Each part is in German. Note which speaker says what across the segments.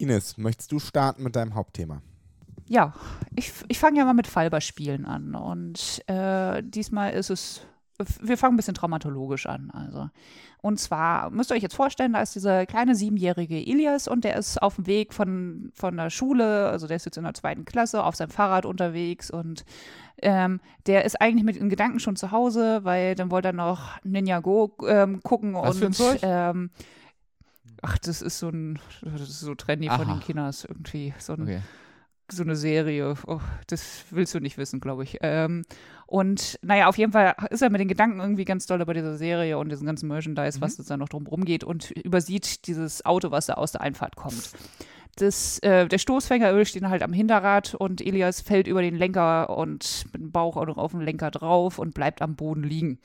Speaker 1: Ines, möchtest du starten mit deinem Hauptthema?
Speaker 2: Ja, ich, ich fange ja mal mit Fallbeispielen an. Und äh, diesmal ist es, wir fangen ein bisschen traumatologisch an. Also. Und zwar müsst ihr euch jetzt vorstellen, da ist dieser kleine siebenjährige Ilias und der ist auf dem Weg von, von der Schule, also der ist jetzt in der zweiten Klasse, auf seinem Fahrrad unterwegs und ähm, der ist eigentlich mit den Gedanken schon zu Hause, weil dann wollte er noch Ninja Go ähm, gucken
Speaker 1: Was
Speaker 2: und
Speaker 1: für ein Zeug?
Speaker 2: ähm, ach, das ist so ein, das ist so trendy von
Speaker 1: Aha.
Speaker 2: den Kinos irgendwie, so ein
Speaker 1: Okay.
Speaker 2: so eine Serie. Oh, das willst du nicht wissen, glaube ich. Ähm, und naja, auf jeden Fall ist er mit den Gedanken irgendwie ganz doll bei dieser Serie und diesem ganzen Merchandise, was da noch drum geht und übersieht dieses Auto, was da aus der Einfahrt kommt. Das, äh, der Stoßfänger erwischt ihn halt am Hinterrad und Elias fällt über den Lenker und mit dem Bauch auch noch auf den Lenker drauf und bleibt am Boden liegen.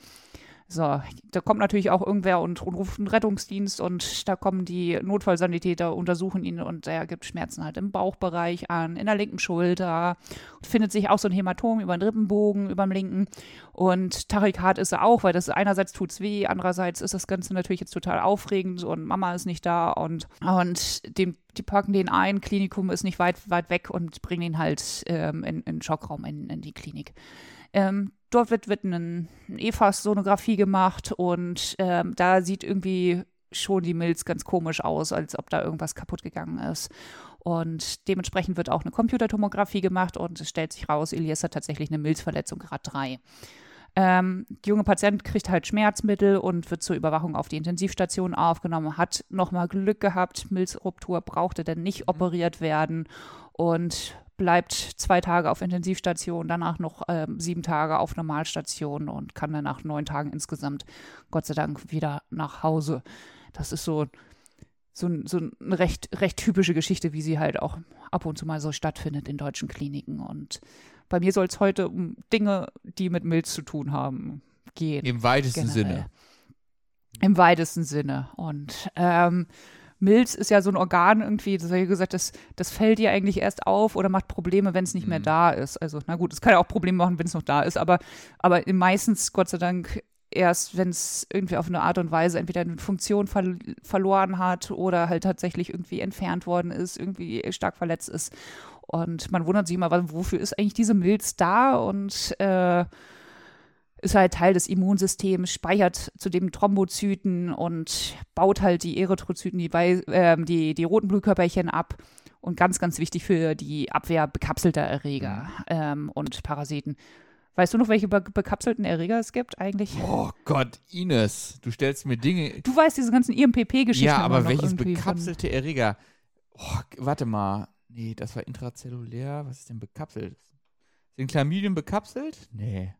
Speaker 2: So, da kommt natürlich auch irgendwer und, ruft einen Rettungsdienst und da kommen die Notfallsanitäter, untersuchen ihn und er gibt Schmerzen halt im Bauchbereich an, in der linken Schulter, findet sich auch so ein Hämatom über den Rippenbogen, über dem linken und Tachykard ist er auch, weil das einerseits tut's weh, andererseits ist das Ganze natürlich jetzt total aufregend und Mama ist nicht da und, und dem, die packen den ein, Klinikum ist nicht weit, weit weg und bringen ihn halt ähm, in, in den Schockraum in, in die Klinik. Ähm, dort wird, wird eine EFAS-Sonographie gemacht und ähm, da sieht irgendwie schon die Milz ganz komisch aus, als ob da irgendwas kaputt gegangen ist. Und dementsprechend wird auch eine Computertomographie gemacht und es stellt sich raus, Elias hat tatsächlich eine Milzverletzung Grad 3. Ähm, der junge Patient kriegt halt Schmerzmittel und wird zur Überwachung auf die Intensivstation aufgenommen, hat nochmal Glück gehabt, Milzruptur brauchte dann nicht operiert werden und bleibt zwei Tage auf Intensivstation, danach noch ähm, sieben Tage auf Normalstation und kann dann nach neun Tagen insgesamt Gott sei Dank wieder nach Hause. Das ist so, so, so eine recht, recht typische Geschichte, wie sie halt auch ab und zu mal so stattfindet in deutschen Kliniken. Und bei mir soll es heute um Dinge, die mit Milz zu tun haben, gehen.
Speaker 1: Im weitesten
Speaker 2: generell.
Speaker 1: Sinne.
Speaker 2: Im weitesten Sinne. Und ähm, Milz ist ja so ein Organ irgendwie, das habe ich gesagt, das, das fällt dir eigentlich erst auf oder macht Probleme, wenn es nicht mehr
Speaker 1: Mhm.
Speaker 2: da ist. Also, na gut, es kann ja auch Probleme machen, wenn es noch da ist, aber, aber meistens, Gott sei Dank, erst, wenn es irgendwie auf eine Art und Weise entweder eine Funktion ver verloren hat oder halt tatsächlich irgendwie entfernt worden ist, irgendwie stark verletzt ist. Und man wundert sich immer, wofür ist eigentlich diese Milz da? Und äh, ist halt Teil des Immunsystems, speichert zudem Thrombozyten und baut halt die Erythrozyten, die, ähm, die, die roten Blutkörperchen ab. Und ganz, ganz wichtig für die Abwehr bekapselter Erreger ähm, und Parasiten. Weißt du noch, welche be bekapselten Erreger es gibt eigentlich?
Speaker 1: Oh Gott, Ines, du stellst mir Dinge.
Speaker 2: Du weißt diese ganzen IMPP-Geschichten.
Speaker 1: Ja, aber welches bekapselte Erreger? Oh, warte mal. Nee, das war intrazellulär. Was ist denn bekapselt? Sind Chlamydien bekapselt? Nee.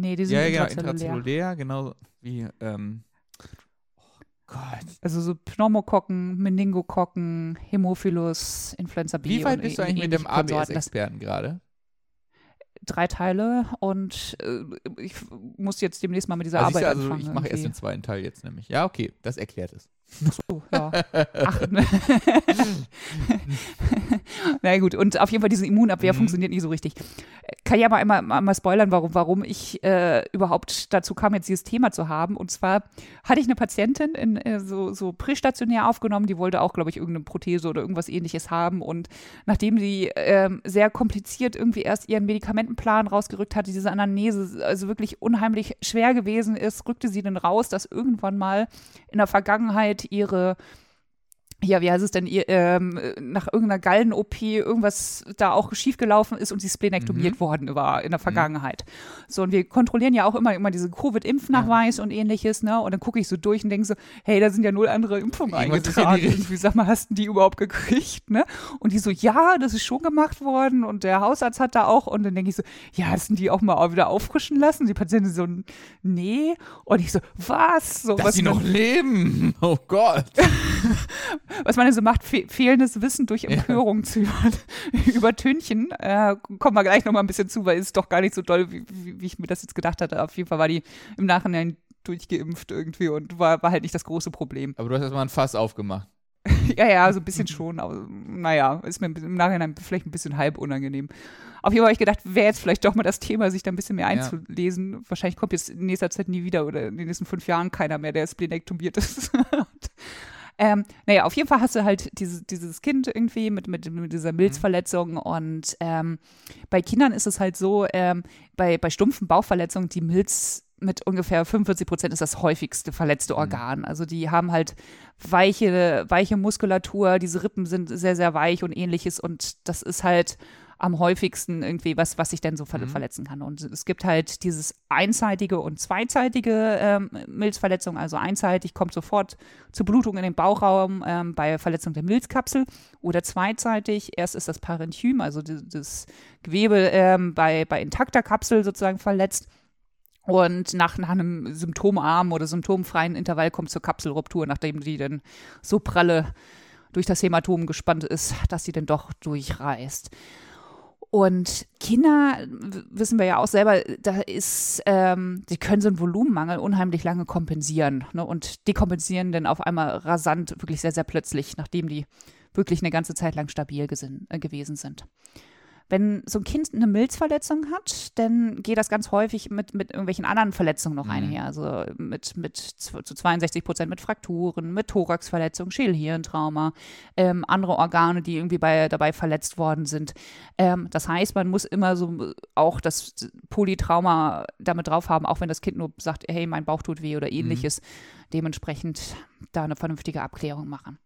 Speaker 2: Nee, die sind
Speaker 1: Ja, genau,
Speaker 2: intrazellulär.
Speaker 1: intrazellulär, genau wie, ähm, oh Gott.
Speaker 2: Also so Pneumokokken, Meningokokken, Hämophilus, Influenza B.
Speaker 1: Wie weit bist du
Speaker 2: ä-
Speaker 1: eigentlich mit dem ABS-Experten gerade?
Speaker 2: drei Teile und äh, ich muss jetzt demnächst mal mit dieser
Speaker 1: Also,
Speaker 2: Arbeit
Speaker 1: ich, also
Speaker 2: anfangen.
Speaker 1: ich mache erst den zweiten Teil jetzt nämlich. Ja, okay, das erklärt es.
Speaker 2: Oh, ja. Ach, ne. Na gut, und auf jeden Fall diese Immunabwehr
Speaker 1: Mhm.
Speaker 2: funktioniert nicht so richtig. Kann ja mal einmal, mal spoilern, warum, warum ich äh, überhaupt dazu kam, jetzt dieses Thema zu haben. Und zwar hatte ich eine Patientin in, äh, so, so prästationär aufgenommen, die wollte auch, glaube ich, irgendeine Prothese oder irgendwas ähnliches haben. Und nachdem sie ähm, sehr kompliziert irgendwie erst ihren Medikamentenplan rausgerückt hatte, diese Anamnese also wirklich unheimlich schwer gewesen ist, rückte sie dann raus, dass irgendwann mal in der Vergangenheit ihre ja, wie heißt es denn, ihr, ähm, nach irgendeiner Gallen-OP irgendwas da auch schiefgelaufen ist und sie splenektomiert
Speaker 1: Mhm.
Speaker 2: worden war in der Vergangenheit. So, und wir kontrollieren ja auch immer, immer diese Covid-Impfnachweis und ähnliches, ne? Und dann gucke ich so durch und denke so, hey, da sind ja null andere Impfungen
Speaker 1: ja
Speaker 2: eingetragen. Irgendwie, sag mal, hast du die überhaupt gekriegt, ne? Und die so, ja, das ist schon gemacht worden und der Hausarzt hat da auch. Und dann denke ich so, ja, hast du die auch mal wieder auffrischen lassen? Die Patientin so, nee. Und ich so, was? So,
Speaker 1: Dass
Speaker 2: was
Speaker 1: sie noch leben! Oh Gott!
Speaker 2: was man so macht, fe fehlendes Wissen durch Empörung zu über übertünchen. Äh, kommen wir gleich nochmal ein bisschen zu, weil es ist doch gar nicht so doll, wie, wie, wie ich mir das jetzt gedacht hatte. Auf jeden Fall war die im Nachhinein durchgeimpft irgendwie und war, war halt nicht das große Problem.
Speaker 1: Aber du hast erstmal ein Fass aufgemacht.
Speaker 2: ja, ja, so ein bisschen schon, aber naja, ist mir im Nachhinein vielleicht ein bisschen halb unangenehm. Auf jeden Fall habe ich gedacht, wäre jetzt vielleicht doch mal das Thema, sich da ein bisschen mehr
Speaker 1: Ja.
Speaker 2: einzulesen. Wahrscheinlich kommt jetzt in nächster Zeit nie wieder oder in den nächsten fünf Jahren keiner mehr, der splenektomiert ist. Ähm, naja, auf jeden Fall hast du halt diese, dieses Kind irgendwie mit, mit, mit dieser Milzverletzung und ähm, bei Kindern ist es halt so, ähm, bei, bei stumpfen Bauchverletzungen, die Milz mit ungefähr 45 Prozent ist das häufigste verletzte
Speaker 1: Mhm.
Speaker 2: Organ. Also die haben halt weiche, weiche Muskulatur, diese Rippen sind sehr, sehr weich und ähnliches und das ist halt am häufigsten irgendwie was, was sich denn so ver
Speaker 1: Mhm.
Speaker 2: verletzen kann. Und es gibt halt dieses einseitige und zweizeitige ähm, Milzverletzung. Also einseitig kommt sofort zu Blutung in den Bauchraum ähm, bei Verletzung der Milzkapsel oder zweizeitig erst ist das Parenchym, also die, das Gewebe ähm, bei, bei intakter Kapsel sozusagen verletzt. Und nach, nach einem symptomarmen oder symptomfreien Intervall kommt zur Kapselruptur, nachdem die dann so pralle durch das Hämatom gespannt ist, dass sie dann doch durchreißt. Und Kinder, wissen wir ja auch selber, da ist, ähm, die können so einen Volumenmangel unheimlich lange kompensieren ne? und dekompensieren dann auf einmal rasant, wirklich sehr, sehr plötzlich, nachdem die wirklich eine ganze Zeit lang stabil äh, gewesen sind. Wenn so ein Kind eine Milzverletzung hat, dann geht das ganz häufig mit, mit irgendwelchen anderen Verletzungen noch
Speaker 1: Mhm.
Speaker 2: einher. Also mit, mit zu 62 Prozent mit Frakturen, mit Thoraxverletzung, Schädelhirntrauma, ähm, andere Organe, die irgendwie bei, dabei verletzt worden sind. Ähm, das heißt, man muss immer so auch das Polytrauma damit drauf haben, auch wenn das Kind nur sagt, hey, mein Bauch tut weh oder ähnliches. Dementsprechend da eine vernünftige Abklärung machen.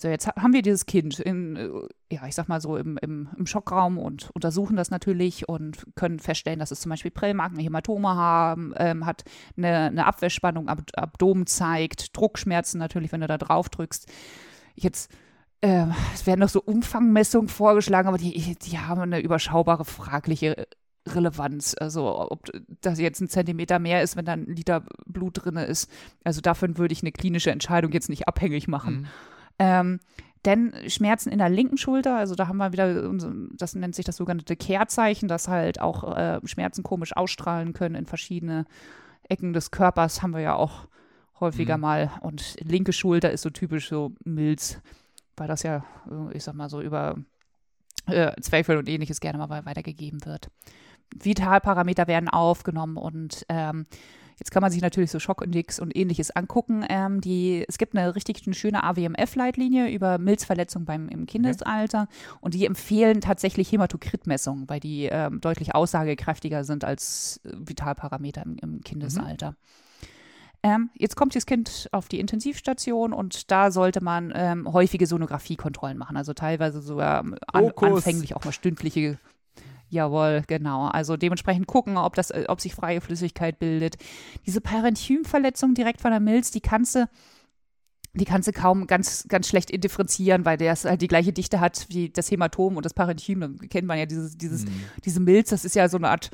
Speaker 2: So, jetzt ha- haben wir dieses Kind in, äh, ja, ich sag mal so im, im, im Schockraum und untersuchen das natürlich und können feststellen, dass es zum Beispiel Prellmarken, Hämatome haben, ähm, hat eine, eine Abwehrspannung am Abdomen zeigt, Druckschmerzen natürlich, wenn du da drauf drückst. Jetzt äh, es werden noch so Umfangmessungen vorgeschlagen, aber die, die haben eine überschaubare fragliche Relevanz. Also ob das jetzt ein Zentimeter mehr ist, wenn da ein Liter Blut drin ist. Also davon würde ich eine klinische Entscheidung jetzt nicht abhängig machen.
Speaker 1: Mhm.
Speaker 2: Ähm, denn Schmerzen in der linken Schulter, also da haben wir wieder, das nennt sich das sogenannte Kehrzeichen, dass halt auch äh, Schmerzen komisch ausstrahlen können in verschiedene Ecken des Körpers, haben wir ja auch häufiger
Speaker 1: Mhm.
Speaker 2: mal. Und linke Schulter ist so typisch so Milz, weil das ja, äh, ich sag mal so über äh, Zweifel und ähnliches gerne mal wei- weitergegeben wird. Vitalparameter werden aufgenommen und ähm, Jetzt kann man sich natürlich so Schockindex und ähnliches angucken. Ähm, die, es gibt eine richtig eine schöne AWMF-Leitlinie über Milzverletzung beim im Kindesalter und die empfehlen tatsächlich Hämatokritmessungen, weil die ähm, deutlich aussagekräftiger sind als äh, Vitalparameter im, im Kindesalter. Ähm, jetzt kommt das Kind auf die Intensivstation und da sollte man ähm, häufige Sonographiekontrollen machen, also teilweise sogar ähm, an, anfänglich auch mal stündliche. Jawohl, genau. Also dementsprechend gucken, ob, das, äh, ob sich freie Flüssigkeit bildet. Diese Parenchymverletzung direkt von der Milz, die kannst du, die kannst du kaum ganz, ganz schlecht differenzieren, weil der halt die gleiche Dichte hat wie das Hämatom und das Parenchym. Da kennt man ja dieses, dieses,
Speaker 1: Mhm.
Speaker 2: diese Milz, das ist ja so eine Art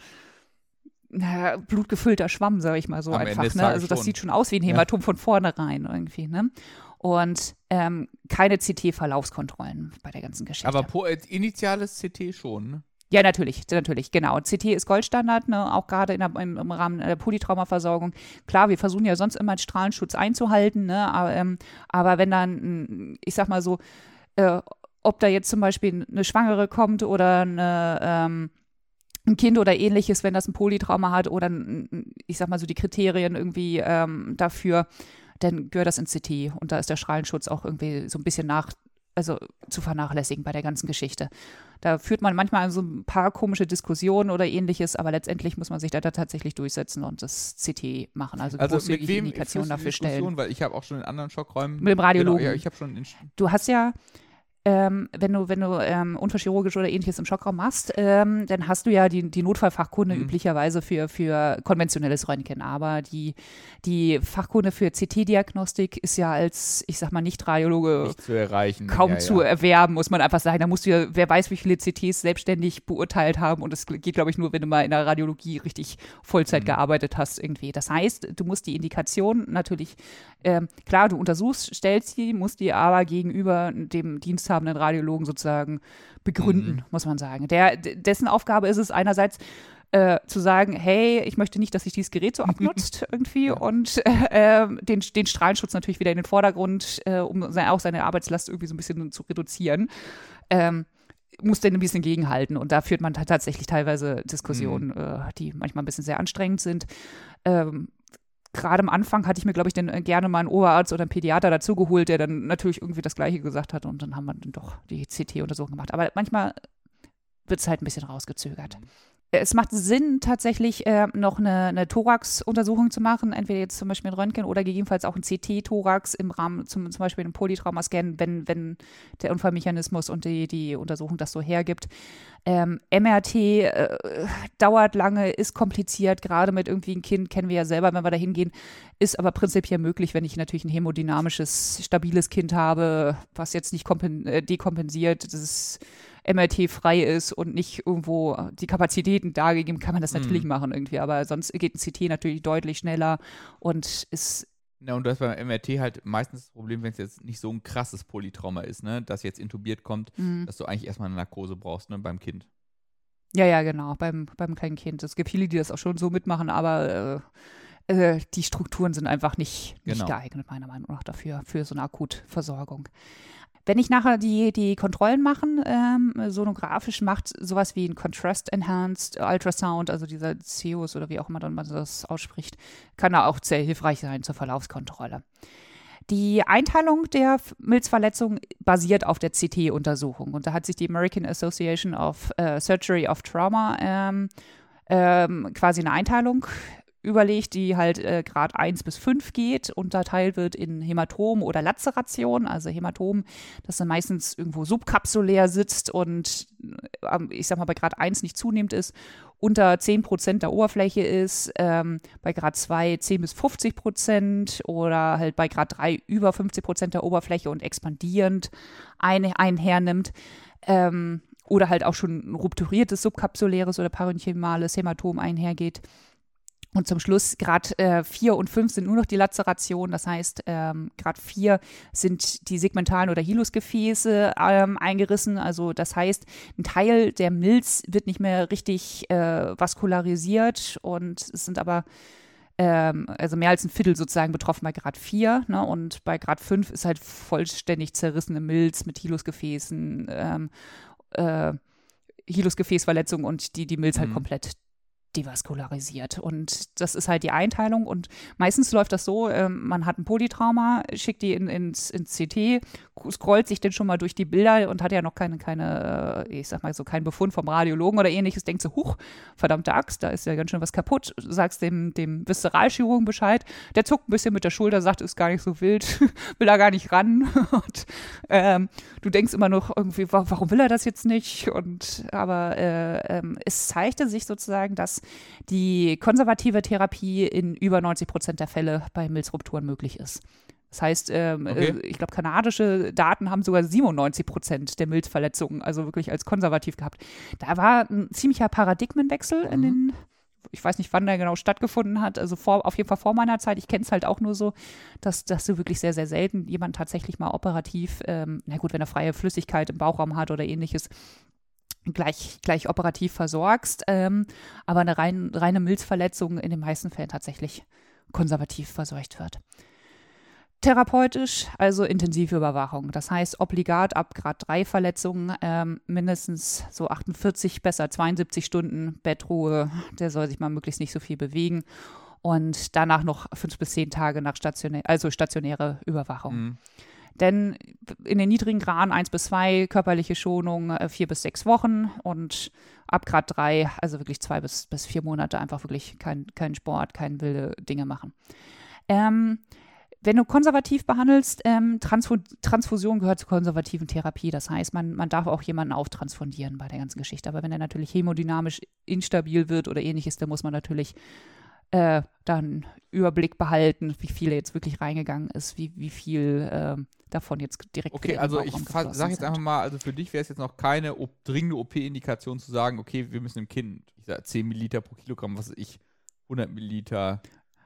Speaker 2: naja, blutgefüllter Schwamm, sage ich mal so
Speaker 1: Am
Speaker 2: einfach. Ne? Also das
Speaker 1: schon.
Speaker 2: sieht schon aus wie ein
Speaker 1: Ja.
Speaker 2: Hämatom von vornherein irgendwie. Ne? Und ähm, keine CT-Verlaufskontrollen bei der ganzen Geschichte.
Speaker 1: Aber äh, initiales CT schon. Ne?
Speaker 2: Ja, natürlich, natürlich, genau. CT ist Goldstandard, ne, auch gerade im, im Rahmen der Polytraumaversorgung. Klar, wir versuchen ja sonst immer einen Strahlenschutz einzuhalten, ne, aber, ähm, aber wenn dann, ich sag mal so, äh, ob da jetzt zum Beispiel eine Schwangere kommt oder eine, ähm, ein Kind oder ähnliches, wenn das ein Polytrauma hat oder, ein- ich sag mal so, die Kriterien irgendwie ähm, dafür, dann gehört das ins CT und da ist der Strahlenschutz auch irgendwie so ein bisschen nach, also zu vernachlässigen bei der ganzen Geschichte. Da führt man manchmal so ein paar komische Diskussionen oder ähnliches, aber letztendlich muss man sich da, da tatsächlich durchsetzen und das CT machen, also,
Speaker 1: Also mit
Speaker 2: großzügig
Speaker 1: wem
Speaker 2: Indikationen dafür stellen.
Speaker 1: Weil ich habe auch schon in anderen Schockräumen.
Speaker 2: Mit dem Radiologen.
Speaker 1: Genau, ja, ich habe schon
Speaker 2: Du hast ja, ähm, wenn du, wenn du ähm, unfallchirurgisch oder ähnliches im Schockraum machst, ähm, dann hast du ja die, die Notfallfachkunde
Speaker 1: Mhm.
Speaker 2: üblicherweise für, für konventionelles Röntgen. Aber die, die Fachkunde für CT-Diagnostik ist ja als, ich sag mal, Nicht-Radiologe
Speaker 1: nicht zu
Speaker 2: kaum
Speaker 1: ja,
Speaker 2: zu
Speaker 1: ja.
Speaker 2: erwerben, muss man einfach sagen. Da musst du ja, wer weiß, wie viele CTs selbstständig beurteilt haben. Und das geht, glaube ich, nur, wenn du mal in der Radiologie richtig Vollzeit
Speaker 1: Mhm.
Speaker 2: gearbeitet hast irgendwie. Das heißt, du musst die Indikation natürlich, ähm, klar, du untersuchst, stellst sie, musst die aber gegenüber dem diensthabenden Radiologen sozusagen begründen,
Speaker 1: Mhm.
Speaker 2: muss man sagen. Der, dessen Aufgabe ist es einerseits, äh, zu sagen, hey, ich möchte nicht, dass sich dieses Gerät so abnutzt irgendwie
Speaker 1: Ja.
Speaker 2: und äh, ähm, den, den Strahlenschutz natürlich wieder in den Vordergrund, äh, um se- auch seine Arbeitslast irgendwie so ein bisschen zu reduzieren. Ähm, muss denn ein bisschen gegenhalten und da führt man ta- tatsächlich teilweise Diskussionen,
Speaker 1: Mhm.
Speaker 2: äh, die manchmal ein bisschen sehr anstrengend sind. Ähm, gerade am Anfang hatte ich mir, glaube ich, dann äh, gerne mal einen Oberarzt oder einen Pädiater dazugeholt, der dann natürlich irgendwie das Gleiche gesagt hat und dann haben wir dann doch die CT-Untersuchung gemacht. Aber manchmal wird es halt ein bisschen rausgezögert. Es macht Sinn, tatsächlich äh, noch eine, eine Thorax-Untersuchung zu machen, entweder jetzt zum Beispiel ein Röntgen oder gegebenenfalls auch ein CT-Thorax im Rahmen zum, zum Beispiel einem Polytraumascan, wenn, wenn der Unfallmechanismus und die, die Untersuchung das so hergibt. Ähm, MRT äh, dauert lange, ist kompliziert, gerade mit irgendwie ein Kind, kennen wir ja selber, wenn wir da hingehen, ist aber prinzipiell möglich, wenn ich natürlich ein hämodynamisches, stabiles Kind habe, was jetzt nicht äh, dekompensiert. Das ist MRT frei ist und nicht irgendwo die Kapazitäten dargegeben, kann man das natürlich mhm. machen irgendwie. Aber sonst geht ein CT natürlich deutlich schneller und ist
Speaker 1: ja, und das beim MRT halt meistens das Problem, wenn es jetzt nicht so ein krasses Polytrauma ist, ne, dass jetzt intubiert kommt, mhm. dass du eigentlich erstmal eine Narkose brauchst, ne, beim Kind.
Speaker 2: Ja, ja, genau, beim, beim kleinen Kind. Es gibt viele, die das auch schon so mitmachen, aber äh, äh, die Strukturen sind einfach nicht, nicht genau. geeignet, meiner Meinung nach, dafür, für so eine Akutversorgung. Wenn ich nachher die, die Kontrollen machen, ähm, sonografisch macht sowas wie ein Contrast Enhanced Ultrasound, also dieser CEUS oder wie auch immer dann man das ausspricht, kann da auch sehr hilfreich sein zur Verlaufskontrolle. Die Einteilung der Milzverletzung basiert auf der CT-Untersuchung. Und da hat sich die American Association of uh, Surgery of Trauma ähm, ähm, quasi eine Einteilung überlegt, die halt äh, Grad 1 bis 5 geht, unterteilt wird in Hämatom oder Lazeration. Also Hämatom, das dann meistens irgendwo subkapsulär sitzt und äh, ich sag mal bei Grad 1 nicht zunehmend ist, unter 10 Prozent der Oberfläche ist, ähm, bei Grad 2 10 bis 50 Prozent oder halt bei Grad 3 über 50 Prozent der Oberfläche und expandierend ein, einhernimmt. Ähm, oder halt auch schon ein rupturiertes subkapsuläres oder parenchymales Hämatom einhergeht. Und zum Schluss, Grad äh, 4 und 5 sind nur noch die Lazerationen. Das heißt, ähm, Grad 4 sind die segmentalen oder Hilusgefäße ähm, eingerissen. Also das heißt, ein Teil der Milz wird nicht mehr richtig äh, vaskularisiert und es sind aber ähm, also mehr als ein Viertel sozusagen betroffen bei Grad 4. Ne? Und bei Grad 5 ist halt vollständig zerrissene Milz mit Hilusgefäßen, ähm, äh, Hilusgefäßverletzung und die die Milz halt mhm. halt komplett devaskularisiert. Und das ist halt die Einteilung. Und meistens läuft das so, ähm, man hat ein Polytrauma, schickt die in, ins, ins CT, scrollt sich dann schon mal durch die Bilder und hat ja noch keine, keine, äh, ich sag mal so, keinen Befund vom Radiologen oder ähnliches, denkt so, huch, verdammte Axt, da ist ja ganz schön was kaputt, sagst dem, dem Viszeralchirurgen Bescheid, der zuckt ein bisschen mit der Schulter, sagt, ist gar nicht so wild, will da gar nicht ran. und ähm, du denkst immer noch irgendwie, warum will er das jetzt nicht? Und aber äh, ähm, es zeigte sich sozusagen, dass die konservative Therapie in über 90 Prozent der Fälle bei Milzrupturen möglich ist. Das heißt, ähm, okay. äh, ich glaube, kanadische Daten haben sogar 97 Prozent der Milzverletzungen, also wirklich als konservativ gehabt. Da war ein ziemlicher Paradigmenwechsel mhm. in den, ich weiß nicht, wann der genau stattgefunden hat, also vor, auf jeden Fall vor meiner Zeit. Ich kenne es halt auch nur so, dass, dass du wirklich sehr, sehr selten jemand tatsächlich mal operativ, ähm, na gut, wenn er freie Flüssigkeit im Bauchraum hat oder ähnliches, gleich, gleich operativ versorgst, ähm, aber eine rein, reine Milzverletzung in den meisten Fällen tatsächlich konservativ versorgt wird. Therapeutisch, also intensive Überwachung. Das heißt, obligat ab Grad 3 Verletzungen ähm, mindestens so 48, besser 72 Stunden Bettruhe. Der soll sich mal möglichst nicht so viel bewegen. Und danach noch fünf bis zehn Tage nach stationär, also stationäre Überwachung. Mhm. Denn in den niedrigen Graden 1 bis 2 körperliche Schonung 4 äh, bis 6 Wochen und ab Grad 3, also wirklich 2 bis, bis 4 Monate, einfach wirklich kein, kein Sport, keine wilde Dinge machen. Ähm, wenn du konservativ behandelst, ähm, Transfu Transfusion gehört zur konservativen Therapie. Das heißt, man, man darf auch jemanden auftransfundieren bei der ganzen Geschichte. Aber wenn er natürlich hemodynamisch instabil wird oder ähnliches, dann muss man natürlich äh, dann Überblick behalten, wie viel jetzt wirklich reingegangen ist, wie, wie viel äh, davon jetzt direkt
Speaker 1: Okay, also ich sage jetzt einfach mal, also für dich wäre es jetzt noch keine dringende OP-Indikation zu sagen, okay, wir müssen dem Kind, ich sag 10 Milliliter pro Kilogramm, was weiß ich, 100 Milliliter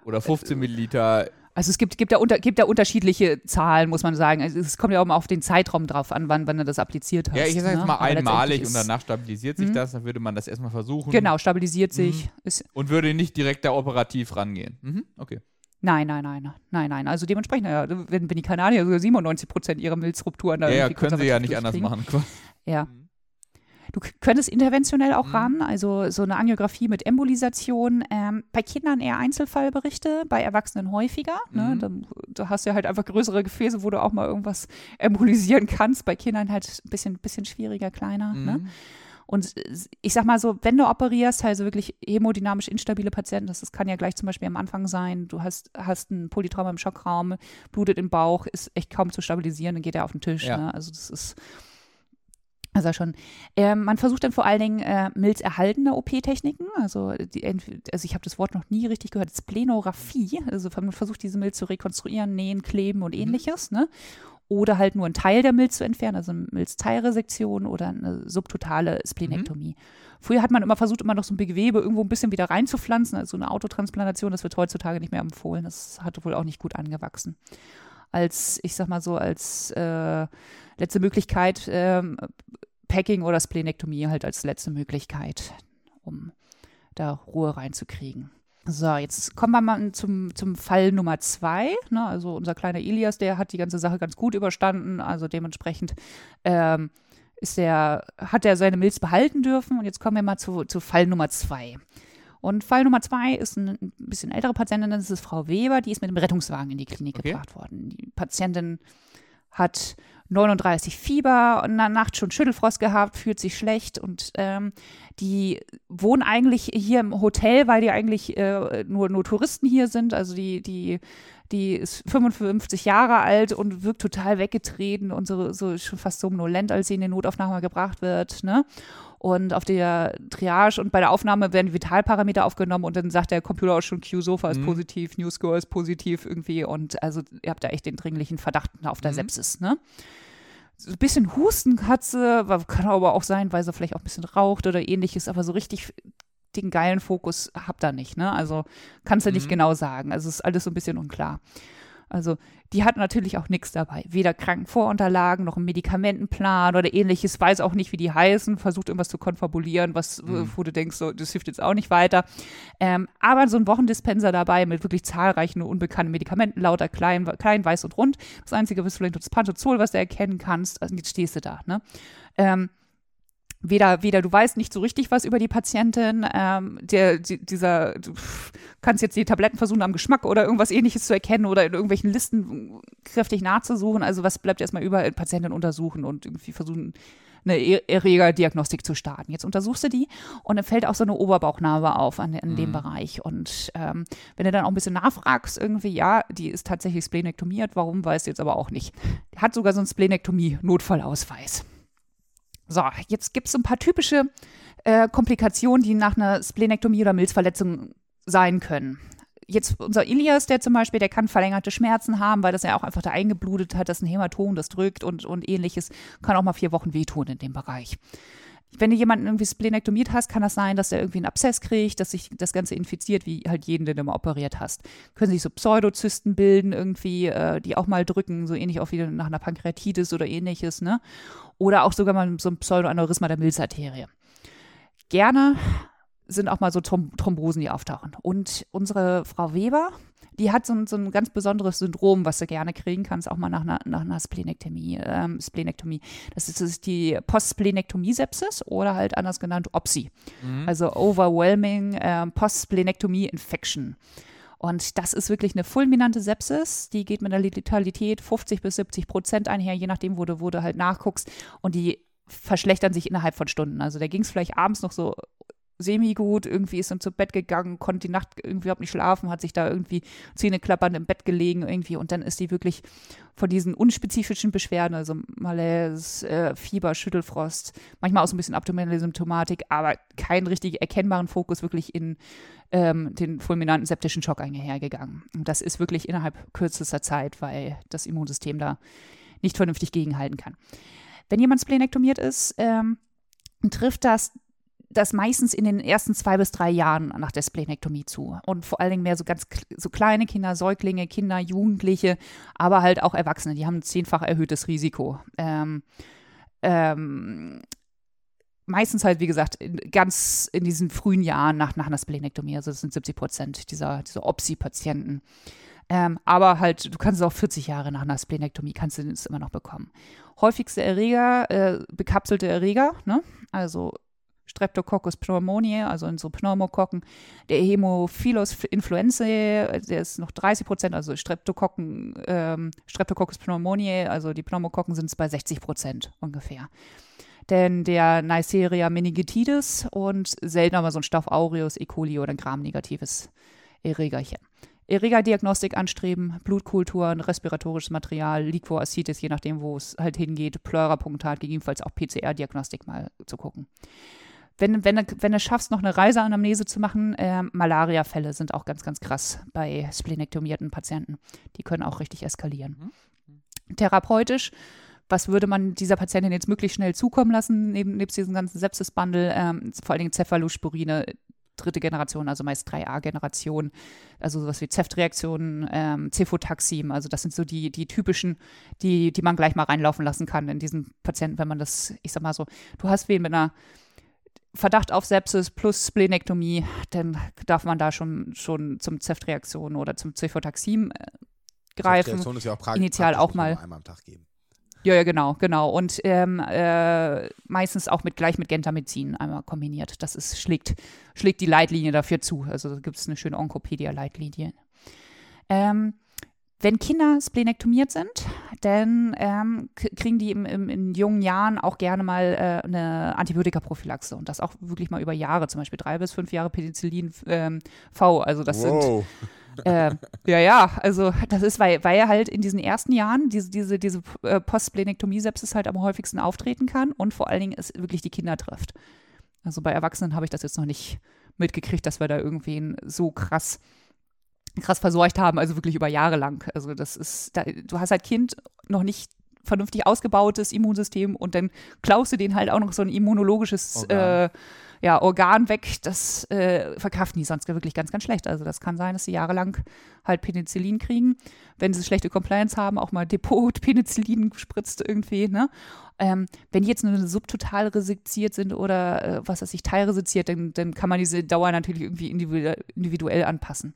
Speaker 1: oder 15 äh, Milliliter
Speaker 2: also es gibt, gibt, ja unter, gibt ja unterschiedliche Zahlen, muss man sagen. Also es kommt ja auch mal auf den Zeitraum drauf an, wann, wann du das appliziert hast.
Speaker 1: Ja, ich sage jetzt ne? mal einmalig und danach stabilisiert sich mhm. das, dann würde man das erstmal versuchen.
Speaker 2: Genau, stabilisiert sich.
Speaker 1: Mhm. und würde nicht direkt da operativ rangehen. Mhm. Okay.
Speaker 2: Nein, nein, nein, nein, nein. Also dementsprechend, ja, wenn, wenn die Kanadier sogar 97 Prozent ihrer Milzrupturen
Speaker 1: da Ja, können sie ja nicht anders machen.
Speaker 2: Ja. Mhm. Du könntest interventionell auch
Speaker 1: Mhm.
Speaker 2: ran, also so eine Angiografie mit Embolisation. Ähm, bei Kindern eher Einzelfallberichte, bei Erwachsenen häufiger. Ne?
Speaker 1: Mhm.
Speaker 2: Da, da hast du ja halt einfach größere Gefäße, wo du auch mal irgendwas embolisieren kannst. Bei Kindern halt ein bisschen, bisschen schwieriger, kleiner. Ne?
Speaker 1: Mhm.
Speaker 2: Und ich sag mal so, wenn du operierst, also wirklich hemodynamisch instabile Patienten, das, das kann ja gleich zum Beispiel am Anfang sein, du hast, hast ein Polytrauma im Schockraum, blutet im Bauch, ist echt kaum zu stabilisieren, dann geht er auf den Tisch.
Speaker 1: Ja.
Speaker 2: Ne? Also das ist also schon. Ähm, man versucht dann vor allen Dingen äh, milzerhaltende OP-Techniken. Also, die, also ich habe das Wort noch nie richtig gehört. Splenographie. Also man versucht diese Milz zu rekonstruieren, nähen, kleben und ähnliches. Ne? Oder halt nur einen Teil der Milz zu entfernen, also eine Milzteilresektion oder eine subtotale Splenektomie. Früher hat man immer versucht, immer noch so ein Gewebe irgendwo ein bisschen wieder reinzupflanzen, also eine Autotransplantation. Das wird heutzutage nicht mehr empfohlen. Das hat wohl auch nicht gut angewachsen. Als, ich sag mal so, als äh, letzte Möglichkeit ähm, Packing oder Splenektomie halt als letzte Möglichkeit, um da Ruhe reinzukriegen. So, jetzt kommen wir mal zum, zum Fall Nummer zwei. Ne? Also unser kleiner Elias, der hat die ganze Sache ganz gut überstanden. Also dementsprechend ähm, ist der, hat er seine Milz behalten dürfen. Und jetzt kommen wir mal zu, zu Fall Nummer zwei. Und Fall Nummer zwei ist ein, ein bisschen ältere Patientin, das ist Frau Weber, die ist mit dem Rettungswagen in die Klinik
Speaker 1: Okay.
Speaker 2: gebracht worden. Die Patientin hat 39 Fieber und in der Nacht schon Schüttelfrost gehabt, fühlt sich schlecht und ähm, die wohnen eigentlich hier im Hotel, weil die eigentlich äh, nur, nur Touristen hier sind. Also die, die, die ist 55 Jahre alt und wirkt total weggetreten und so, so schon fast somnolent, als sie in die Notaufnahme gebracht wird. Ne? Und auf der Triage und bei der Aufnahme werden Vitalparameter aufgenommen und dann sagt der Computer auch schon, Q-Sofa ist
Speaker 1: Mhm.
Speaker 2: positiv, New Score ist positiv irgendwie und also ihr habt da echt den dringlichen Verdacht auf der
Speaker 1: Mhm.
Speaker 2: Sepsis, ne? So ein bisschen Husten hat sie, wa- kann aber auch sein, weil sie vielleicht auch ein bisschen raucht oder ähnliches, aber so richtig den geilen Fokus habt ihr nicht, ne? Also kannst du nicht
Speaker 1: Mhm.
Speaker 2: genau sagen. Also ist alles so ein bisschen unklar. Also die hat natürlich auch nichts dabei. Weder Krankenvorunterlagen noch einen Medikamentenplan oder ähnliches. Weiß auch nicht, wie die heißen. Versucht irgendwas zu konfabulieren, was,
Speaker 1: Mhm.
Speaker 2: wo du denkst, so, das hilft jetzt auch nicht weiter. Ähm, aber so ein Wochendispenser dabei mit wirklich zahlreichen unbekannten Medikamenten, lauter klein, klein, weiß und rund. Das Einzige ist vielleicht das Pantozol, was du erkennen kannst. Also jetzt stehst du da, ne? Ähm, weder, weder du weißt nicht so richtig was über die Patientin, ähm, der, die, dieser, du kannst jetzt die Tabletten versuchen am Geschmack oder irgendwas ähnliches zu erkennen oder in irgendwelchen Listen kräftig nachzusuchen. Also was bleibt erstmal über Patientin untersuchen und irgendwie versuchen, eine E- Erregerdiagnostik zu starten. Jetzt untersuchst du die und dann fällt auch so eine Oberbauchnarbe auf an, in dem
Speaker 1: Mhm.
Speaker 2: Bereich. Und ähm, wenn du dann auch ein bisschen nachfragst, irgendwie, ja, die ist tatsächlich splenektomiert, warum, weißt du jetzt aber auch nicht. Hat sogar so einen Splenektomie-Notfallausweis. So, jetzt gibt es ein paar typische äh, Komplikationen, die nach einer Splenektomie oder Milzverletzung sein können. Jetzt unser Ilias, der zum Beispiel, der kann verlängerte Schmerzen haben, weil das ja auch einfach da eingeblutet hat, das ist ein Hämatom, das drückt und, und ähnliches, kann auch mal vier Wochen wehtun in dem Bereich. Wenn du jemanden irgendwie splenektomiert hast, kann das sein, dass er irgendwie einen Abszess kriegt, dass sich das Ganze infiziert, wie halt jeden, den du mal operiert hast. Können sich so Pseudozysten bilden irgendwie, äh, die auch mal drücken, so ähnlich auch wie nach einer Pankreatitis oder ähnliches, ne? Oder auch sogar mal so ein Pseudoaneurysma der Milzarterie. Gerne sind auch mal so Throm Thrombosen, die auftauchen. Und unsere Frau Weber, die hat so ein, so ein ganz besonderes Syndrom, was du gerne kriegen kannst, auch mal nach einer, nach einer Splenektomie, ähm, Splenektomie. Das ist, das ist die Postsplenektomie-Sepsis oder halt anders genannt OPSI.
Speaker 1: Mhm.
Speaker 2: Also Overwhelming ähm, Postsplenektomie Infection. Und das ist wirklich eine fulminante Sepsis. Die geht mit einer Letalität 50 bis 70 Prozent einher, je nachdem, wo du, wo du halt nachguckst. Und die verschlechtern sich innerhalb von Stunden. Also da ging es vielleicht abends noch so semi-gut, irgendwie ist dann zu Bett gegangen, konnte die Nacht irgendwie überhaupt nicht schlafen, hat sich da irgendwie Zähne klappernd im Bett gelegen irgendwie und dann ist die wirklich von diesen unspezifischen Beschwerden, also Malaise, äh, Fieber, Schüttelfrost, manchmal auch so ein bisschen abdominelle Symptomatik, aber keinen richtig erkennbaren Fokus wirklich in ähm, den fulminanten septischen Schock einhergegangen. Und das ist wirklich innerhalb kürzester Zeit, weil das Immunsystem da nicht vernünftig gegenhalten kann. Wenn jemand splenektomiert ist, ähm, trifft das das meistens in den ersten zwei bis drei Jahren nach der Splenektomie zu. Und vor allen Dingen mehr so ganz so kleine Kinder, Säuglinge, Kinder, Jugendliche, aber halt auch Erwachsene. Die haben ein zehnfach erhöhtes Risiko. Ähm, ähm, meistens halt, wie gesagt, in, ganz in diesen frühen Jahren nach, nach einer Splenektomie. Also das sind 70 Prozent dieser, dieser OPSI-Patienten. Ähm, aber halt, du kannst es auch 40 Jahre nach einer Splenektomie, kannst du es immer noch bekommen. Häufigste Erreger, äh, bekapselte Erreger, ne? also Streptococcus pneumoniae, also unsere Pneumokokken, der Hämophilus influenzae, der ist noch 30 Prozent, also Streptokokken, ähm, Streptococcus pneumoniae, also die Pneumokokken sind es bei 60 Prozent ungefähr. Denn der Neisseria meningitidis und seltener mal so ein Staph aureus, E. coli oder ein gramnegatives Erregerchen. Erregerdiagnostik anstreben, Blutkulturen, respiratorisches Material, Liquoacitis, je nachdem, wo es halt hingeht, Pleurapunktat, gegebenenfalls auch PCR-Diagnostik mal zu gucken wenn, wenn, wenn du schaffst, noch eine Reiseanamnese zu machen, äh, Malaria-Fälle sind auch ganz, ganz krass bei splenektomierten Patienten. Die können auch richtig eskalieren. Mhm. Therapeutisch, was würde man dieser Patientin jetzt möglichst schnell zukommen lassen, neben, neben diesem ganzen Sepsis-Bundle, ähm, vor allen Dingen Cephalosporine, dritte Generation, also meist 3a-Generation, also sowas wie Zeftreaktionen, ähm, Cefotaxim, also das sind so die, die typischen, die, die man gleich mal reinlaufen lassen kann in diesen Patienten, wenn man das, ich sag mal so, du hast wen mit einer Verdacht auf Sepsis plus Splenektomie, dann darf man da schon, schon zum Zeftreaktion oder zum Cefotaxim äh, greifen.
Speaker 3: Zeftreaktion ist ja auch
Speaker 2: Initial auch mal.
Speaker 3: Einmal am Tag geben.
Speaker 2: Ja, ja, genau, genau. Und ähm, äh, meistens auch mit gleich mit Gentamicin einmal kombiniert. Das ist, schlägt, schlägt die Leitlinie dafür zu. Also gibt es eine schöne Onkopedia-Leitlinie. Ähm, wenn Kinder splenektomiert sind, dann ähm, kriegen die im, im, in jungen Jahren auch gerne mal äh, eine Antibiotikaprophylaxe und das auch wirklich mal über Jahre, zum Beispiel drei bis fünf Jahre Penicillin ähm, V. Also das wow. sind äh, ja, ja, also das ist, weil, weil halt in diesen ersten Jahren diese, diese, diese äh, Postsplenektomie-Sepsis halt am häufigsten auftreten kann und vor allen Dingen es wirklich die Kinder trifft. Also bei Erwachsenen habe ich das jetzt noch nicht mitgekriegt, dass wir da irgendwie so krass krass versorgt haben, also wirklich über Jahre lang. Also das ist, da, du hast halt Kind noch nicht vernünftig ausgebautes Immunsystem und dann klaust du denen halt auch noch so ein immunologisches Organ, äh, ja, Organ weg. Das äh, verkraften die sonst wirklich ganz, ganz schlecht. Also das kann sein, dass sie jahrelang halt Penicillin kriegen. Wenn sie schlechte Compliance haben, auch mal Depot Penicillin gespritzt irgendwie, ne? Ähm, wenn die jetzt nur subtotal resiziert sind oder äh, was weiß ich, teilresiziert, dann, dann kann man diese Dauer natürlich irgendwie individuell, individuell anpassen.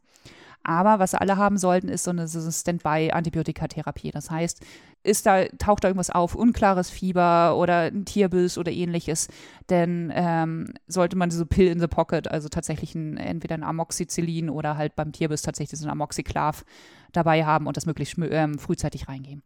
Speaker 2: Aber was alle haben sollten, ist so eine, so eine Standby-Antibiotikatherapie. Das heißt, ist da, taucht da irgendwas auf, unklares Fieber oder ein Tierbiss oder ähnliches, dann ähm, sollte man diese Pill in the Pocket, also tatsächlich ein, entweder ein Amoxicillin oder halt beim Tierbiss tatsächlich so ein Amoxiclav dabei haben und das möglichst ähm, frühzeitig reingehen.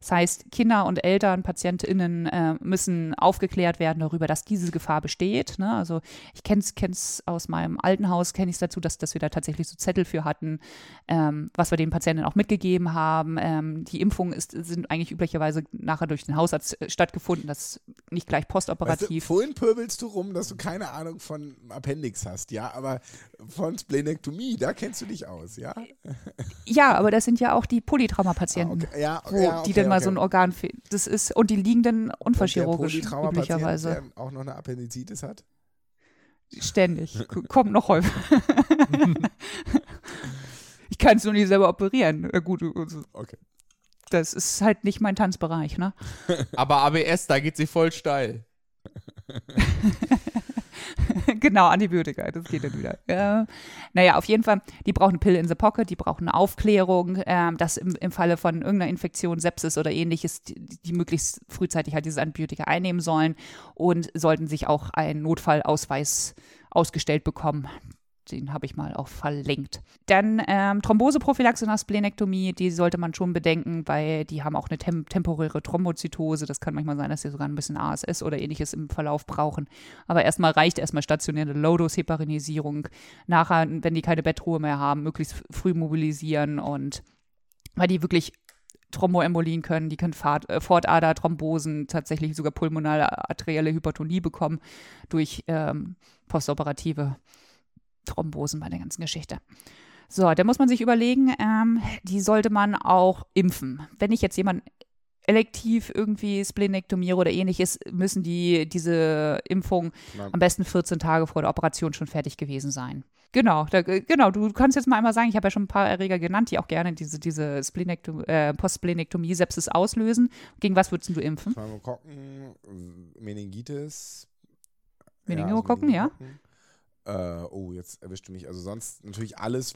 Speaker 2: Das heißt, Kinder und Eltern, PatientInnen äh, müssen aufgeklärt werden darüber, dass diese Gefahr besteht. Ne? Also ich kenne es aus meinem alten Haus, kenne ich es dazu, dass, dass wir da tatsächlich so Zettel für hatten, ähm, was wir den Patienten auch mitgegeben haben. Ähm, die Impfungen ist, sind eigentlich üblicherweise nachher durch den Hausarzt äh, stattgefunden, das nicht gleich postoperativ. Weißt
Speaker 3: du, vorhin pöbelst du rum, dass du keine Ahnung von Appendix hast, ja, aber von Splenektomie, da kennst du dich aus, ja?
Speaker 2: Ja, aber das sind ja auch die Polytraumapatienten,
Speaker 3: ah, okay. ja,
Speaker 2: wo, ja, okay, die dann mal okay. so ein Organ fehlt. Das ist, und die liegen dann unfachchirurgisch üblicherweise.
Speaker 3: Der auch noch eine Appendizitis hat?
Speaker 2: Ständig. Kommt noch häufig. ich kann es nur nicht selber operieren. Gut, okay. Das ist halt nicht mein Tanzbereich, ne?
Speaker 1: Aber ABS, da geht sie voll steil.
Speaker 2: genau, Antibiotika, das geht dann wieder. Ja. Naja, auf jeden Fall, die brauchen eine Pille in the Pocket, die brauchen eine Aufklärung, ähm, dass im, im Falle von irgendeiner Infektion, Sepsis oder ähnliches, die, die möglichst frühzeitig halt diese Antibiotika einnehmen sollen und sollten sich auch einen Notfallausweis ausgestellt bekommen den habe ich mal auch verlinkt. Dann ähm, Thromboseprophylaxe nach Splenektomie, die sollte man schon bedenken, weil die haben auch eine tem temporäre Thrombozytose. Das kann manchmal sein, dass sie sogar ein bisschen ASS oder ähnliches im Verlauf brauchen. Aber erstmal reicht erstmal stationäre Low-Dose-Heparinisierung. Nachher, wenn die keine Bettruhe mehr haben, möglichst früh mobilisieren und weil die wirklich Thromboembolien können, die können äh, Fortader-Thrombosen, tatsächlich sogar pulmonale arterielle Hypertonie bekommen durch ähm, postoperative Thrombosen bei der ganzen Geschichte. So, da muss man sich überlegen, ähm, die sollte man auch impfen. Wenn ich jetzt jemanden elektiv irgendwie Splenektomiere oder ähnliches, müssen die diese Impfung Nein. am besten 14 Tage vor der Operation schon fertig gewesen sein. Genau, da, genau. Du kannst jetzt mal einmal sagen, ich habe ja schon ein paar Erreger genannt, die auch gerne diese, diese Splenektom äh, Postsplenektomie, Sepsis auslösen. Gegen was würdest du impfen?
Speaker 3: Pneumokokken, Meningitis.
Speaker 2: Meningokokken, ja. Also Meningokokken.
Speaker 3: Äh, oh, jetzt erwischt du mich. Also sonst natürlich alles.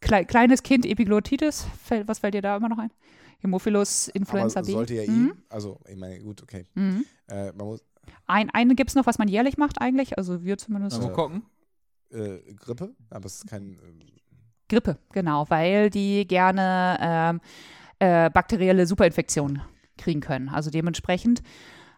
Speaker 2: Kle kleines Kind, Epiglottitis, was fällt dir da immer noch ein? Hämophilus, Influenza
Speaker 3: Aber B. sollte ja mhm. eh, also ich meine, gut, okay. Mhm. Äh, man muss
Speaker 2: ein, eine gibt es noch, was man jährlich macht eigentlich. Also wir zumindest.
Speaker 1: Mal gucken.
Speaker 3: Äh, Grippe, aber es ist kein. ähm,
Speaker 2: Grippe, genau, weil die gerne ähm, äh, bakterielle Superinfektionen kriegen können. Also dementsprechend,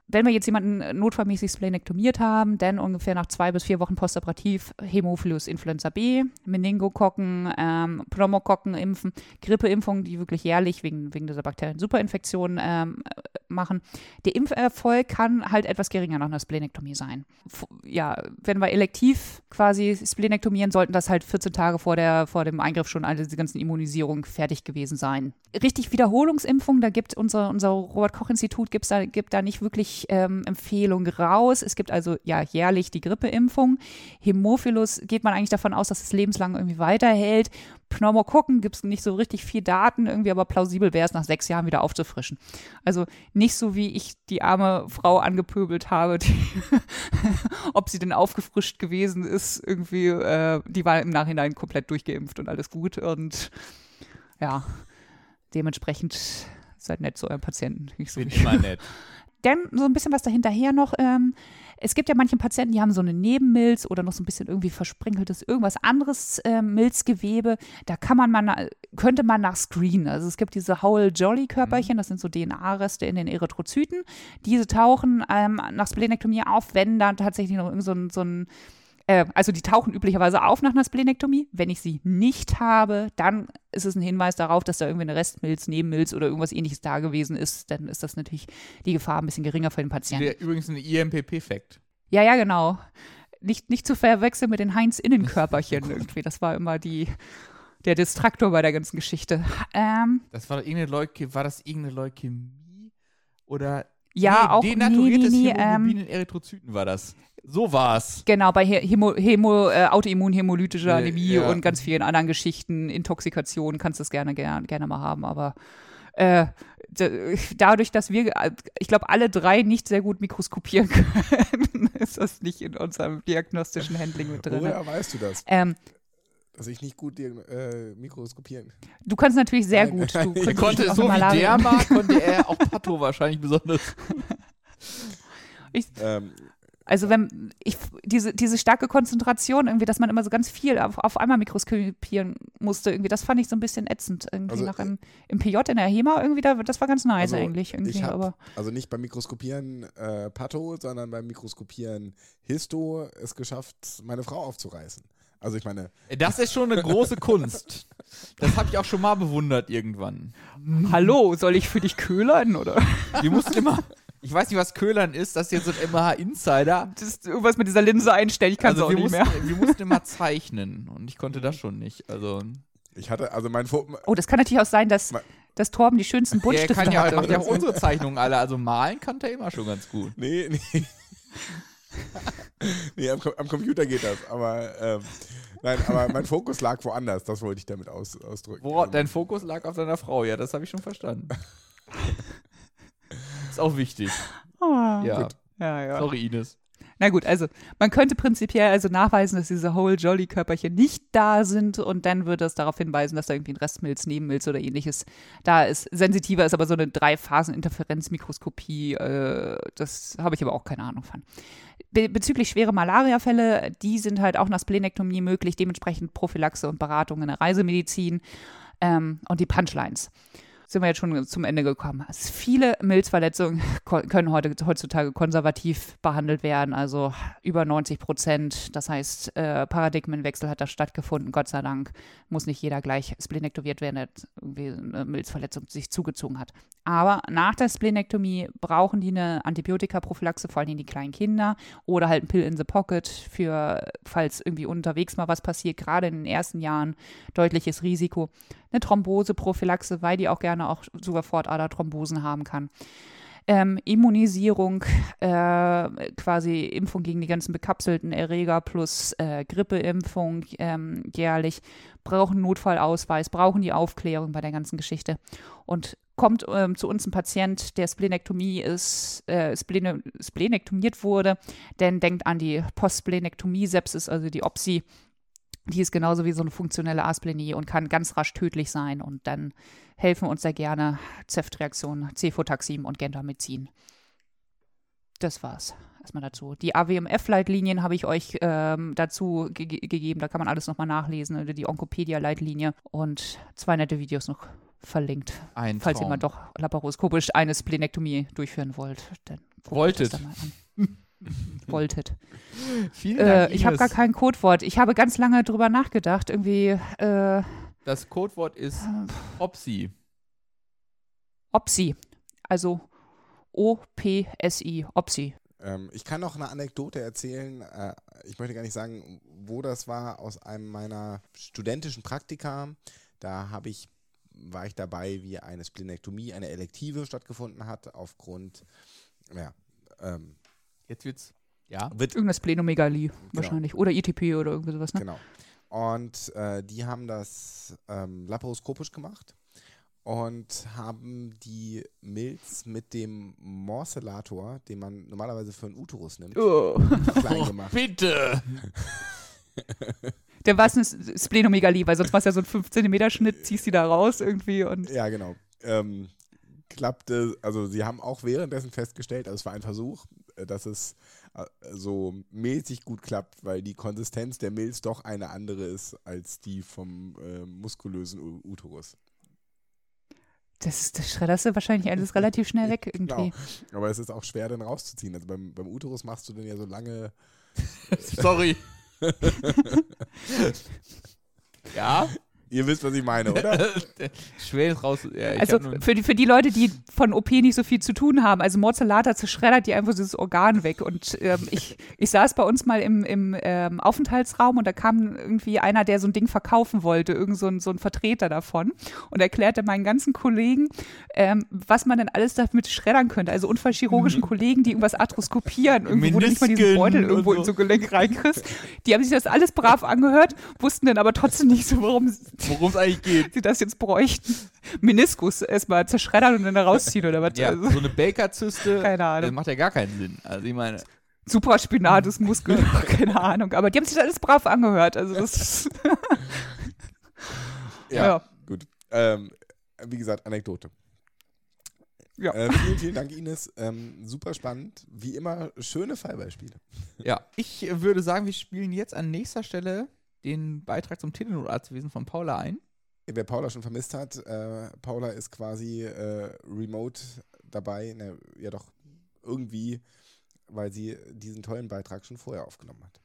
Speaker 2: wenn wir jetzt jemanden notfallmäßig splenektomiert haben, dann ungefähr nach zwei bis vier Wochen postoperativ Hämophilus Influenza B, Meningokokken, ähm, Pneumokokken impfen, Grippeimpfungen, die wirklich jährlich wegen, wegen dieser bakteriellen Superinfektionen ähm, äh, machen. Der Impferfolg kann halt etwas geringer nach einer Splenektomie sein. F ja, wenn wir elektiv quasi splenektomieren, sollten das halt 14 Tage vor, der, vor dem Eingriff schon alle diese ganzen Immunisierungen fertig gewesen sein. Richtig Wiederholungsimpfung, da gibt unser, unser Robert-Koch-Institut gibt da nicht wirklich ähm, Empfehlungen raus. Es gibt also ja jährlich die Grippeimpfung. Hämophilus geht man eigentlich davon aus, dass es lebenslang irgendwie weiterhält. Pneumokokken gibt es nicht so richtig viel Daten, irgendwie aber plausibel wäre es nach sechs Jahren wieder aufzufrischen. Also nicht so, wie ich die arme Frau angepöbelt habe, die ob sie denn aufgefrischt gewesen ist, irgendwie, äh, die war im Nachhinein komplett durchgeimpft und alles gut und ja, dementsprechend seid nett zu eurem Patienten. Nicht so
Speaker 1: Bin
Speaker 2: wie-
Speaker 1: immer nett.
Speaker 2: So ein bisschen was dahinterher noch. Ähm, es gibt ja manche Patienten, die haben so eine Nebenmilz oder noch so ein bisschen irgendwie versprenkeltes irgendwas anderes ähm, Milzgewebe. Da kann man mal, könnte man nach screenen. Also es gibt diese Howell-Jolly-Körperchen, das sind so DNA-Reste in den Erythrozyten. Diese tauchen ähm, nach Splenektomie auf, wenn dann tatsächlich noch irgend so ein, so ein äh, also die tauchen üblicherweise auf nach einer Splenektomie. Wenn ich sie nicht habe, dann ist es ein Hinweis darauf, dass da irgendwie eine Restmilz, Nebenmilz oder irgendwas ähnliches da gewesen ist. Dann ist das natürlich die Gefahr ein bisschen geringer für den Patienten.
Speaker 1: Der, übrigens ein IMPP-Fact.
Speaker 2: Ja, ja, genau. Nicht, nicht zu verwechseln mit den Heinz-Innenkörperchen irgendwie. Das war immer die, der Distraktor bei der ganzen Geschichte. Ähm,
Speaker 1: Das war doch irgendeine Leukämie. War das irgendeine Leukämie? Oder.
Speaker 2: Ja, auch nee, nee,
Speaker 1: denaturiertes
Speaker 2: nee,
Speaker 1: Hämoglobin
Speaker 2: ähm,
Speaker 1: in Erythrozyten war das. So war's.
Speaker 2: Genau, bei Hämo, Hämo, äh, autoimmunhämolytischer Anämie
Speaker 1: ja.
Speaker 2: und ganz vielen anderen Geschichten, Intoxikation, kannst du es gerne, gerne, gerne mal haben, aber äh, dadurch, dass wir, äh, ich glaube, alle drei nicht sehr gut mikroskopieren können, ist das nicht in unserem diagnostischen Handling mit drin.
Speaker 3: Woher weißt du das?
Speaker 2: Ähm,
Speaker 3: Dass ich nicht gut äh, mikroskopieren kann.
Speaker 2: du kannst natürlich sehr
Speaker 3: Nein,
Speaker 2: gut. Du
Speaker 3: nein,
Speaker 1: Er konnte so wie der mag, konnte er auch Patho wahrscheinlich besonders.
Speaker 3: Ähm,
Speaker 2: Also wenn ich diese, diese starke Konzentration, irgendwie, dass man immer so ganz viel auf, auf einmal mikroskopieren musste, irgendwie, das fand ich so ein bisschen ätzend. Irgendwie
Speaker 3: Also,
Speaker 2: nach im, im PJ in der HEMA irgendwie, da, das war ganz nice
Speaker 3: Also,
Speaker 2: eigentlich. Irgendwie,
Speaker 3: ich hab-
Speaker 2: aber
Speaker 3: also nicht beim Mikroskopieren äh, Patho, sondern beim Mikroskopieren Histo es geschafft, meine Frau aufzureißen. Also ich meine,
Speaker 1: Das ist schon eine große Kunst. Das habe ich auch schon mal bewundert irgendwann.
Speaker 2: hallo, soll ich für dich köhlern oder?
Speaker 1: Wir mussten immer. Ich weiß nicht, was Köhlern ist. Das ist jetzt so ein MH-Insider.
Speaker 2: Das ist irgendwas mit dieser Linse einstellen, ich kann es
Speaker 1: Also
Speaker 2: auch
Speaker 1: wir
Speaker 2: nicht
Speaker 1: mussten,
Speaker 2: mehr.
Speaker 1: wir mussten immer zeichnen und ich konnte das schon nicht. Also
Speaker 3: ich hatte, also mein Fo
Speaker 2: Oh, das kann natürlich auch sein, dass, dass Torben die schönsten
Speaker 1: er
Speaker 2: Buntstifte
Speaker 1: kann ja,
Speaker 2: hatte.
Speaker 1: macht ja auch unsere Zeichnungen alle. Also malen kann er immer schon ganz gut.
Speaker 3: Nee, nee. nee, am, am Computer geht das, aber ähm, nein, aber mein Fokus lag woanders, das wollte ich damit aus, ausdrücken.
Speaker 1: Wo, dein Fokus lag auf deiner Frau, ja, das habe ich schon verstanden. ist auch wichtig.
Speaker 2: oh.
Speaker 1: Ja,
Speaker 2: ja, ja.
Speaker 1: sorry Ines.
Speaker 2: Na gut, also man könnte prinzipiell also nachweisen, dass diese Whole Jolly Körperchen nicht da sind und dann würde es darauf hinweisen, dass da irgendwie ein Restmilz, Nebenmilz oder ähnliches da ist. Sensitiver ist aber so eine Drei-Phasen-Interferenzmikroskopie, äh, das habe ich aber auch keine Ahnung von. Be bezüglich schwere Malariafälle, die sind halt auch nach Splenektomie möglich, dementsprechend Prophylaxe und Beratung in der Reisemedizin ähm, und die Punchlines sind wir jetzt schon zum Ende gekommen. Viele Milzverletzungen können heute, heutzutage konservativ behandelt werden, also über 90 Prozent. Das heißt, äh, Paradigmenwechsel hat da stattgefunden, Gott sei Dank. Muss nicht jeder gleich splenektomiert werden, der irgendwie eine Milzverletzung sich zugezogen hat. Aber nach der Splenektomie brauchen die eine Antibiotikaprophylaxe, vor allem die kleinen Kinder, oder halt ein Pill in the Pocket für, falls irgendwie unterwegs mal was passiert, gerade in den ersten Jahren deutliches Risiko eine Thromboseprophylaxe, weil die auch gerne auch sogar Fortaderthrombosen haben kann. Ähm, Immunisierung, äh, quasi Impfung gegen die ganzen bekapselten Erreger plus äh, Grippeimpfung ähm, jährlich, brauchen Notfallausweis, brauchen die Aufklärung bei der ganzen Geschichte. Und kommt ähm, zu uns ein Patient, der Splenektomie ist, äh, Splene, splenektomiert wurde, denn denkt an die Postsplenektomie-Sepsis, also die OPSI, die ist genauso wie so eine funktionelle Asplenie und kann ganz rasch tödlich sein. Und dann helfen uns sehr gerne Zeftreaktionen, Cefotaxim und Gentamicin. Das war's. erstmal dazu. Die AWMF-Leitlinien habe ich euch ähm, dazu ge gegeben. Da kann man alles nochmal nachlesen. Oder die Onkopedia-Leitlinie. Und zwei nette Videos noch verlinkt.
Speaker 1: Ein
Speaker 2: falls
Speaker 1: Traum.
Speaker 2: ihr mal doch laparoskopisch eine Splenektomie durchführen wollt. Dann
Speaker 1: Wolltet.
Speaker 2: das da mal an. Wolltet.
Speaker 1: Vielen
Speaker 2: Äh,
Speaker 1: Dank,
Speaker 2: ich habe gar kein Codewort. Ich habe ganz lange drüber nachgedacht. Irgendwie äh,
Speaker 1: Das Codewort ist Opsi.
Speaker 2: OPSI. Also O-P-S-I. OPSI.
Speaker 3: Ähm, ich kann noch eine Anekdote erzählen. Äh, ich möchte gar nicht sagen, wo das war, aus einem meiner studentischen Praktika. Da habe ich, war ich dabei, wie eine Splenektomie, eine Elektive stattgefunden hat, aufgrund, ja, ähm,
Speaker 1: Jetzt wird's. Ja.
Speaker 3: wird
Speaker 2: Irgendeine Splenomegalie wahrscheinlich. Oder ITP oder irgendwie sowas, ne?
Speaker 3: Genau. Und äh, die haben das ähm, laparoskopisch gemacht und haben die Milz mit dem Morcellator, den man normalerweise für einen Uterus nimmt,
Speaker 2: Oh.
Speaker 3: klein gemacht.
Speaker 1: Bitte!
Speaker 2: Der war es eine Splenomegalie, weil sonst war es ja so ein 5 cm Schnitt, ziehst die da raus irgendwie und
Speaker 3: Ja, genau. Ähm, klappte, also sie haben auch währenddessen festgestellt, also es war ein Versuch, äh, dass es äh, so milzig gut klappt, weil die Konsistenz der Milz doch eine andere ist als die vom äh, muskulösen U Uterus.
Speaker 2: das, das schredderst du wahrscheinlich alles relativ schnell weg irgendwie.
Speaker 3: Genau. Aber es ist auch schwer, dann rauszuziehen. Also beim, beim Uterus machst du dann ja so lange.
Speaker 1: Sorry. ja?
Speaker 3: Ihr wisst, was ich meine, oder?
Speaker 1: Schwer ist raus. Ja, ich
Speaker 2: Also für die, für die Leute, die von OP nicht so viel zu tun haben, also Mozzolata zerschreddert die einfach dieses Organ weg. Und ähm, ich, ich saß bei uns mal im, im ähm, Aufenthaltsraum und da kam irgendwie einer, der so ein Ding verkaufen wollte, irgend so ein, so ein Vertreter davon und erklärte meinen ganzen Kollegen, ähm, was man denn alles damit schreddern könnte. Also unfallchirurgischen Kollegen, die irgendwas arthroskopieren, irgendwo, wo du nicht mal diesen Beutel irgendwo
Speaker 1: so.
Speaker 2: in so Gelenk reinkriegst. Die haben sich das alles brav angehört, wussten dann aber trotzdem nicht so, warum
Speaker 1: worum es eigentlich geht.
Speaker 2: sie das jetzt bräuchten. Meniskus erstmal zerschreddern und dann da rausziehen oder was?
Speaker 1: Ja,
Speaker 2: Also,
Speaker 1: so eine Baker-Zyste.
Speaker 2: Keine Ahnung.
Speaker 1: Das macht ja gar keinen Sinn. Also ich meine,
Speaker 2: Supraspinatus Muskel, keine Ahnung. Aber die haben sich das alles brav angehört. Also das ist, ja.
Speaker 3: Gut. Ähm, wie gesagt, Anekdote.
Speaker 2: Ja.
Speaker 3: Äh, vielen, vielen Dank, Ines. Ähm, super spannend. Wie immer, schöne Fallbeispiele.
Speaker 1: ja. Ich würde sagen, wir spielen jetzt an nächster Stelle den Beitrag zum Telenotarztwesen von Paula ein.
Speaker 3: Wer Paula schon vermisst hat, äh, Paula ist quasi äh, remote dabei. Ne, ja, doch irgendwie, weil sie diesen tollen Beitrag schon vorher aufgenommen hat.